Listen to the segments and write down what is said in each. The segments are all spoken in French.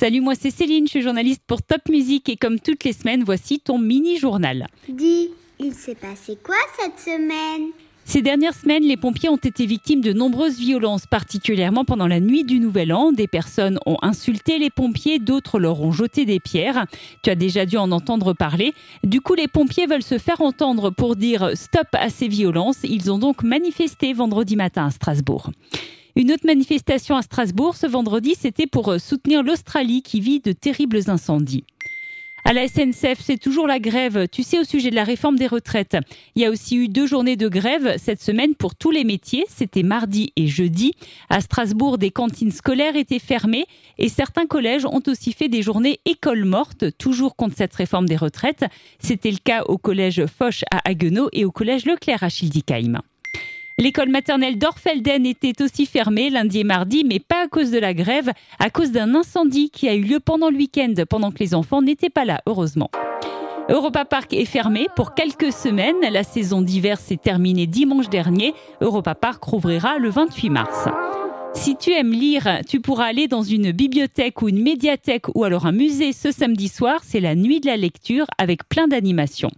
Salut, moi c'est Céline, je suis journaliste pour Top Music et comme toutes les semaines, voici ton mini-journal. Dis, il s'est passé quoi cette semaine? Ces dernières semaines, les pompiers ont été victimes de nombreuses violences, particulièrement pendant la nuit du Nouvel An. Des personnes ont insulté les pompiers, d'autres leur ont jeté des pierres. Tu as déjà dû en entendre parler. Du coup, les pompiers veulent se faire entendre pour dire stop à ces violences. Ils ont donc manifesté vendredi matin à Strasbourg. Une autre manifestation à Strasbourg ce vendredi, c'était pour soutenir l'Australie qui vit de terribles incendies. À la SNCF, c'est toujours la grève. Tu sais, au sujet de la réforme des retraites, il y a aussi eu deux journées de grève cette semaine pour tous les métiers. C'était mardi et jeudi. À Strasbourg, des cantines scolaires étaient fermées et certains collèges ont aussi fait des journées écoles mortes, toujours contre cette réforme des retraites. C'était le cas au collège Foch à Haguenau et au collège Leclerc à Schildikheim. L'école maternelle d'Orfelden était aussi fermée lundi et mardi, mais pas à cause de la grève, à cause d'un incendie qui a eu lieu pendant le week-end, pendant que les enfants n'étaient pas là, heureusement. Europa Park est fermé pour quelques semaines. La saison d'hiver s'est terminée dimanche dernier. Europa Park rouvrira le 28 mars. Si tu aimes lire, tu pourras aller dans une bibliothèque ou une médiathèque ou alors un musée ce samedi soir. C'est la nuit de la lecture avec plein d'animations.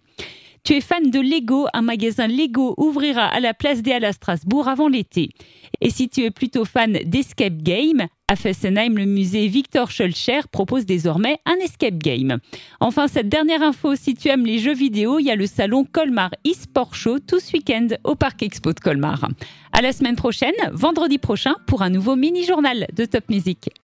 Tu es fan de Lego, un magasin Lego ouvrira à la place des Halles à Strasbourg avant l'été. Et si tu es plutôt fan d'escape game, à Fessenheim, le musée Victor Schulcher propose désormais un escape game. Enfin, cette dernière info, si tu aimes les jeux vidéo, il y a le salon Colmar eSport Show tout ce week-end au Parc Expo de Colmar. À la semaine prochaine, vendredi prochain, pour un nouveau mini-journal de Top Music.